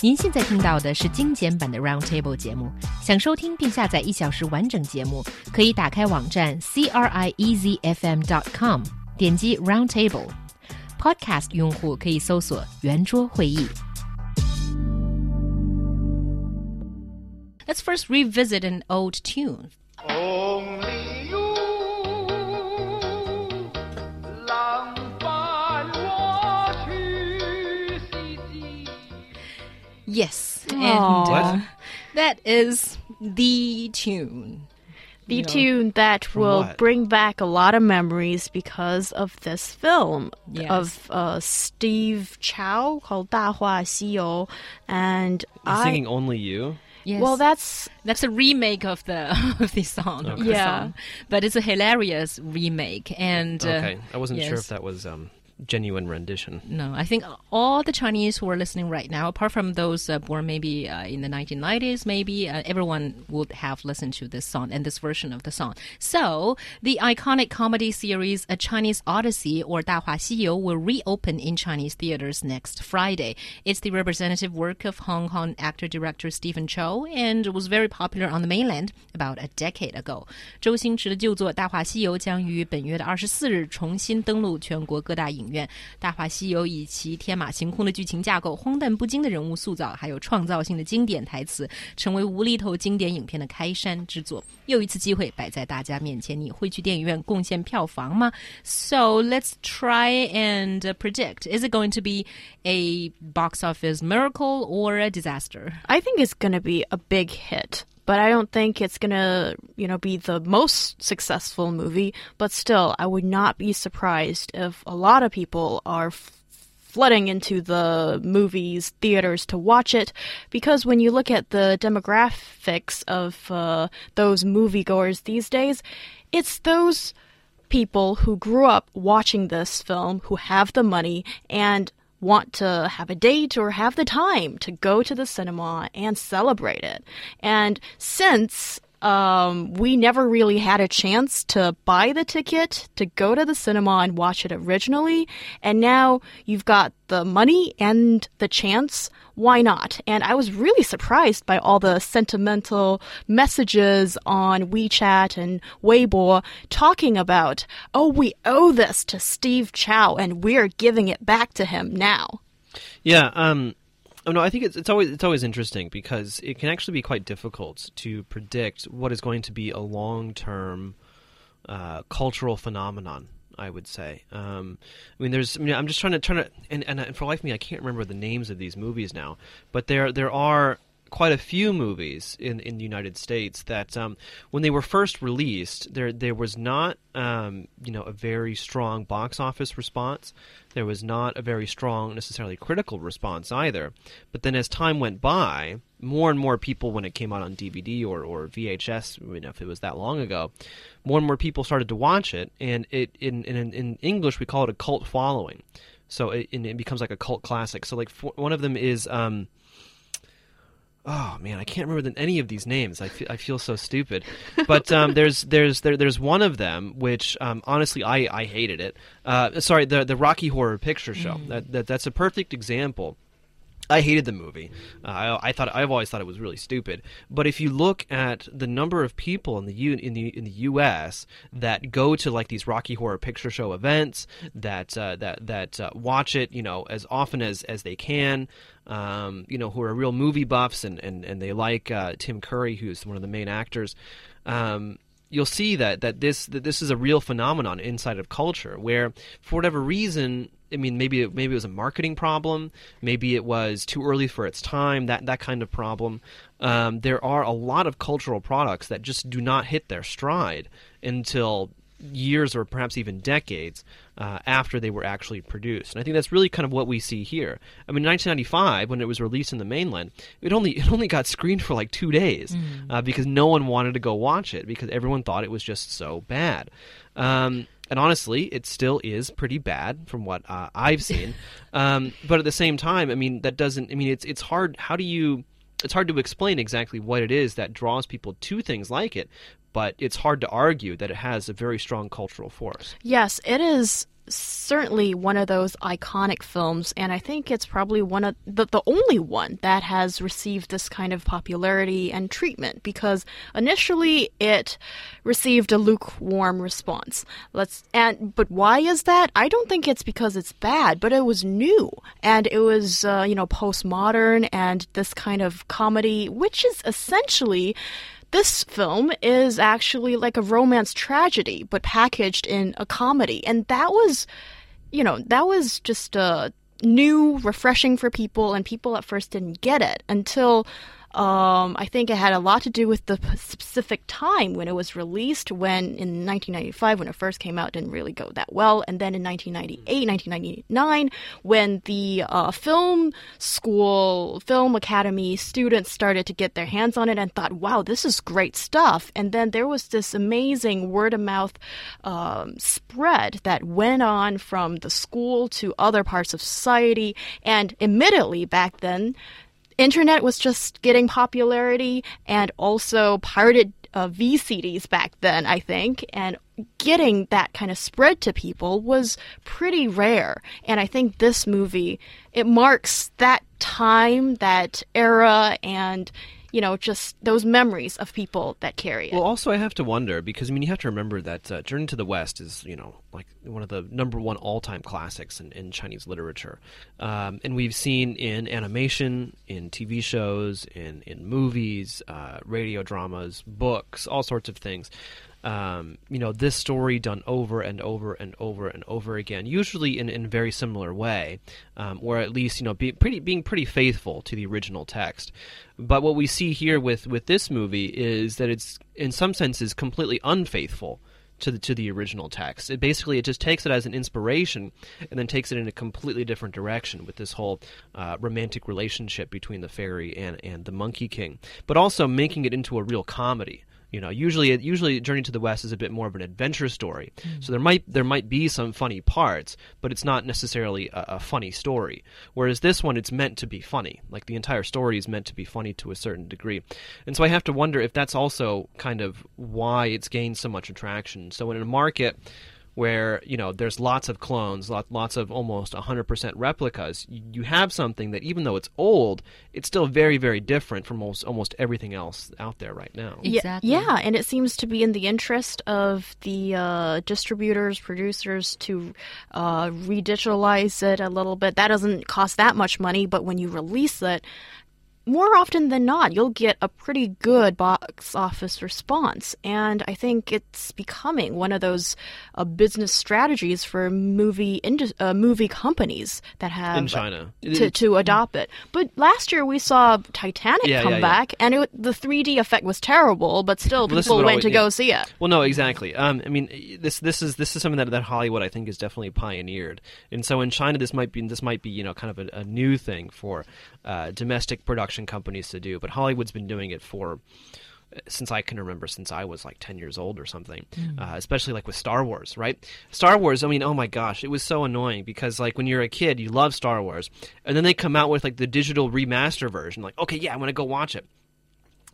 您现在听到的是精简版的 Roundtable 节目。想收听并下载一小时完整节目，可以打开网站 c r i e z f m dot com，点击 Roundtable。Podcast 用户可以搜索“圆桌会议”。Let's first revisit an old tune. Yes. And uh, that is the tune. The you know, tune that will what? bring back a lot of memories because of this film yes. of uh, Steve Chow called Da Hua and I, singing only you. Yes. Well, that's that's a remake of the of the song. Okay. Yeah, but it's a hilarious remake. And uh, okay, I wasn't yes. sure if that was um, genuine rendition. No, I think all the Chinese who are listening right now, apart from those uh, born maybe uh, in the 1990s, maybe uh, everyone would have listened to this song and this version of the song. So the iconic comedy series A Chinese Odyssey or 大话西游 will reopen in Chinese theaters next Friday. It's the representative work of Hong Kong actor-director Stephen Chow and was very popular on the mainland about a decade ago. 周星驰的旧作《大话西游》将于本月的二十四日重新登陆全国各大影 院。《大话西游》以其天马行空的剧情架构、荒诞不经的人物塑造，还有创造性的经典台词，成为无厘头经典影片的开山之作。又一次机会摆在大家面前，你会去电影院贡献票房吗？So let's try and predict: Is it going to be a box office miracle or a disaster? I think it's going to be a big hit. But I don't think it's going to, you know, be the most successful movie. But still, I would not be surprised if a lot of people are flooding into the movies theaters to watch it because when you look at the demographics of uh, those moviegoers these days, it's those people who grew up watching this film who have the money and want to have a date or have the time to go to the cinema and celebrate it. And since um, we never really had a chance to buy the ticket to go to the cinema and watch it originally, and now you've got the money and the chance, why not? And I was really surprised by all the sentimental messages on WeChat and Weibo talking about, oh, we owe this to Steve Chow and we're giving it back to him now. Yeah. Um, oh, no, I think it's, it's always it's always interesting because it can actually be quite difficult to predict what is going to be a long term uh, cultural phenomenon. I would say. Um, I mean, there's. I mean, I'm just trying to trying to, and, and, and for life of me, I can't remember the names of these movies now. But there there are quite a few movies in, in the United States that um, when they were first released, there there was not um, you know a very strong box office response. There was not a very strong necessarily critical response either. But then as time went by, more and more people when it came out on DVD or, or VHS, you know, if it was that long ago, more and more people started to watch it, and it in in, in English we call it a cult following. So it, it becomes like a cult classic. So like for, one of them is. Um, Oh man, I can't remember the, any of these names. I feel, I feel so stupid. But um, there's there's there, there's one of them which um, honestly I, I hated it. Uh, sorry, the the Rocky Horror Picture Show. That, that that's a perfect example. I hated the movie. Uh, I, I thought I've always thought it was really stupid. But if you look at the number of people in the U, in the in the U.S. that go to like these Rocky Horror Picture Show events, that uh, that that uh, watch it, you know, as often as as they can, um, you know, who are real movie buffs and and and they like uh, Tim Curry, who's one of the main actors. Um, you'll see that that this that this is a real phenomenon inside of culture where for whatever reason I mean maybe it, maybe it was a marketing problem maybe it was too early for its time that that kind of problem um, there are a lot of cultural products that just do not hit their stride until years or perhaps even decades uh, after they were actually produced. And I think that's really kind of what we see here. I mean, in 1995, when it was released in the mainland, it only it only got screened for like two days uh, because no one wanted to go watch it because everyone thought it was just so bad. Um, and honestly, it still is pretty bad from what uh, I've seen. um, but at the same time, I mean, that doesn't. I mean, it's it's hard. How do you? It's hard to explain exactly what it is that draws people to things like it, but it's hard to argue that it has a very strong cultural force. Yes, it is certainly one of those iconic films, and I think it's probably one of the, the only one that has received this kind of popularity and treatment because initially it received a lukewarm response. Let's and but why is that? I don't think it's because it's bad, but it was new and it was uh, you know postmodern and this kind of comedy, which is essentially this film is actually like a romance tragedy, but packaged in a comedy. And that was, you know, that was just a new, refreshing for people, and people at first didn't get it until um, I think it had a lot to do with the specific time when it was released. When in 1995, when it first came out, didn't really go that well. And then in 1998, 1999, when the uh, film school, film academy students started to get their hands on it and thought, wow, this is great stuff. And then there was this amazing word of mouth um, spread that went on from the school to other parts of society. And admittedly, back then, internet was just getting popularity and also pirated uh, VCDs back then, I think, and getting that kind of spread to people was pretty rare. And I think this movie, it marks that time, that era, and you know, just those memories of people that carry it. Well, also I have to wonder because I mean you have to remember that uh, Journey to the West is you know like one of the number one all time classics in, in Chinese literature, um, and we've seen in animation, in TV shows, in in movies, uh, radio dramas, books, all sorts of things. Um, you know this story done over and over and over and over again, usually in, in a very similar way, um, or at least you know be pretty being pretty faithful to the original text. But what we see here with with this movie is that it's in some senses completely unfaithful to the to the original text. It basically it just takes it as an inspiration and then takes it in a completely different direction with this whole uh, romantic relationship between the fairy and and the Monkey King, but also making it into a real comedy. You know, usually usually Journey to the West is a bit more of an adventure story. Hmm. So there might there might be some funny parts, but it's not necessarily a, a funny story. Whereas this one, it's meant to be funny. Like the entire story is meant to be funny to a certain degree. And so I have to wonder if that's also kind of why it's gained so much attraction. So in a market where you know there's lots of clones, lot, lots of almost 100% replicas. You, you have something that even though it's old, it's still very very different from almost almost everything else out there right now. Yeah- Exactly. Yeah, and it seems to be in the interest of the uh, distributors, producers to uh, redigitalize it a little bit. That doesn't cost that much money, but when you release it, more often than not, you'll get a pretty good box office response. And I think it's becoming one of those uh, business strategies for movie indus- uh, movie companies that have In China. to, to adopt it. But last year we saw Titanic Yeah, come yeah, yeah. back, and it, the 3D effect was terrible, but still Well, people what went always- to go see it. Well, no, exactly. Um, I mean, this this is this is something that, that Hollywood I think is definitely pioneered, and so in China this might be this might be you know kind of a, a new thing for uh, domestic production companies to do, but Hollywood's been doing it for since I can remember, since I was like 10 years old or something, uh, especially like with Star Wars, right? Star Wars, I mean, oh my gosh, it was so annoying because like when you're a kid, you love Star Wars, and then they come out with like the digital remaster version, like, okay, yeah, I'm going to go watch it.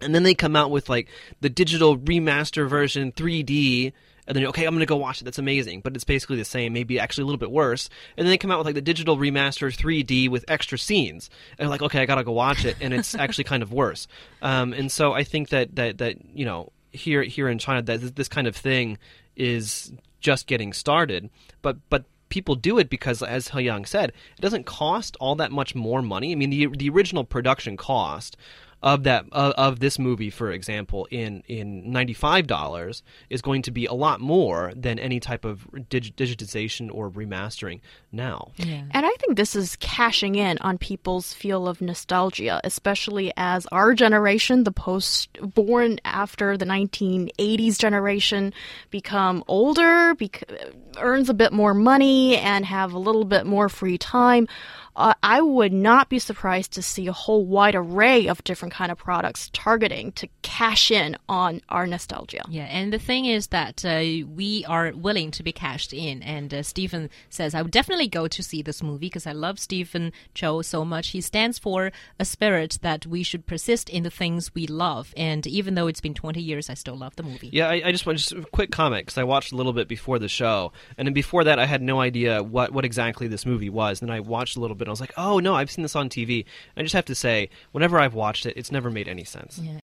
And then they come out with like the digital remaster version 3D. And then okay, I'm gonna go watch it. That's amazing, but it's basically the same, maybe actually a little bit worse. And then they come out with like the digital remaster 3D with extra scenes, and like okay, I gotta go watch it, and it's actually kind of worse. Um, and so I think that that that you know here here in China that this- this kind of thing is just getting started, but but people do it because, as Hyang said, it doesn't cost all that much more money. I mean, the the original production cost of that of, of this movie, for example, in in ninety five dollars is going to be a lot more than any type of dig- digitization or remastering now. Yeah. And I think this is cashing in on people's feel of nostalgia, especially as our generation, the post born after the 1980s generation, become older, bec- earns a bit more money, and have a little bit more free time. Uh, I would not be surprised to see a whole wide array of different kind of products targeting to cash in on our nostalgia. Yeah, and the thing is that uh, we are willing to be cashed in. And uh, Stephen says, I would definitely go to see this movie because I love Stephen Chow so much. He stands for a spirit that we should persist in the things we love. And even though it's been 20 years, I still love the movie. Yeah, I, I just want just a quick comment because I watched a little bit before the show, and then before that, I had no idea what, what exactly this movie was. Then I watched a little bit, and I was like, "Oh no, I've seen this on TV." I just have to say, whenever I've watched it, it's never made any sense. Yeah.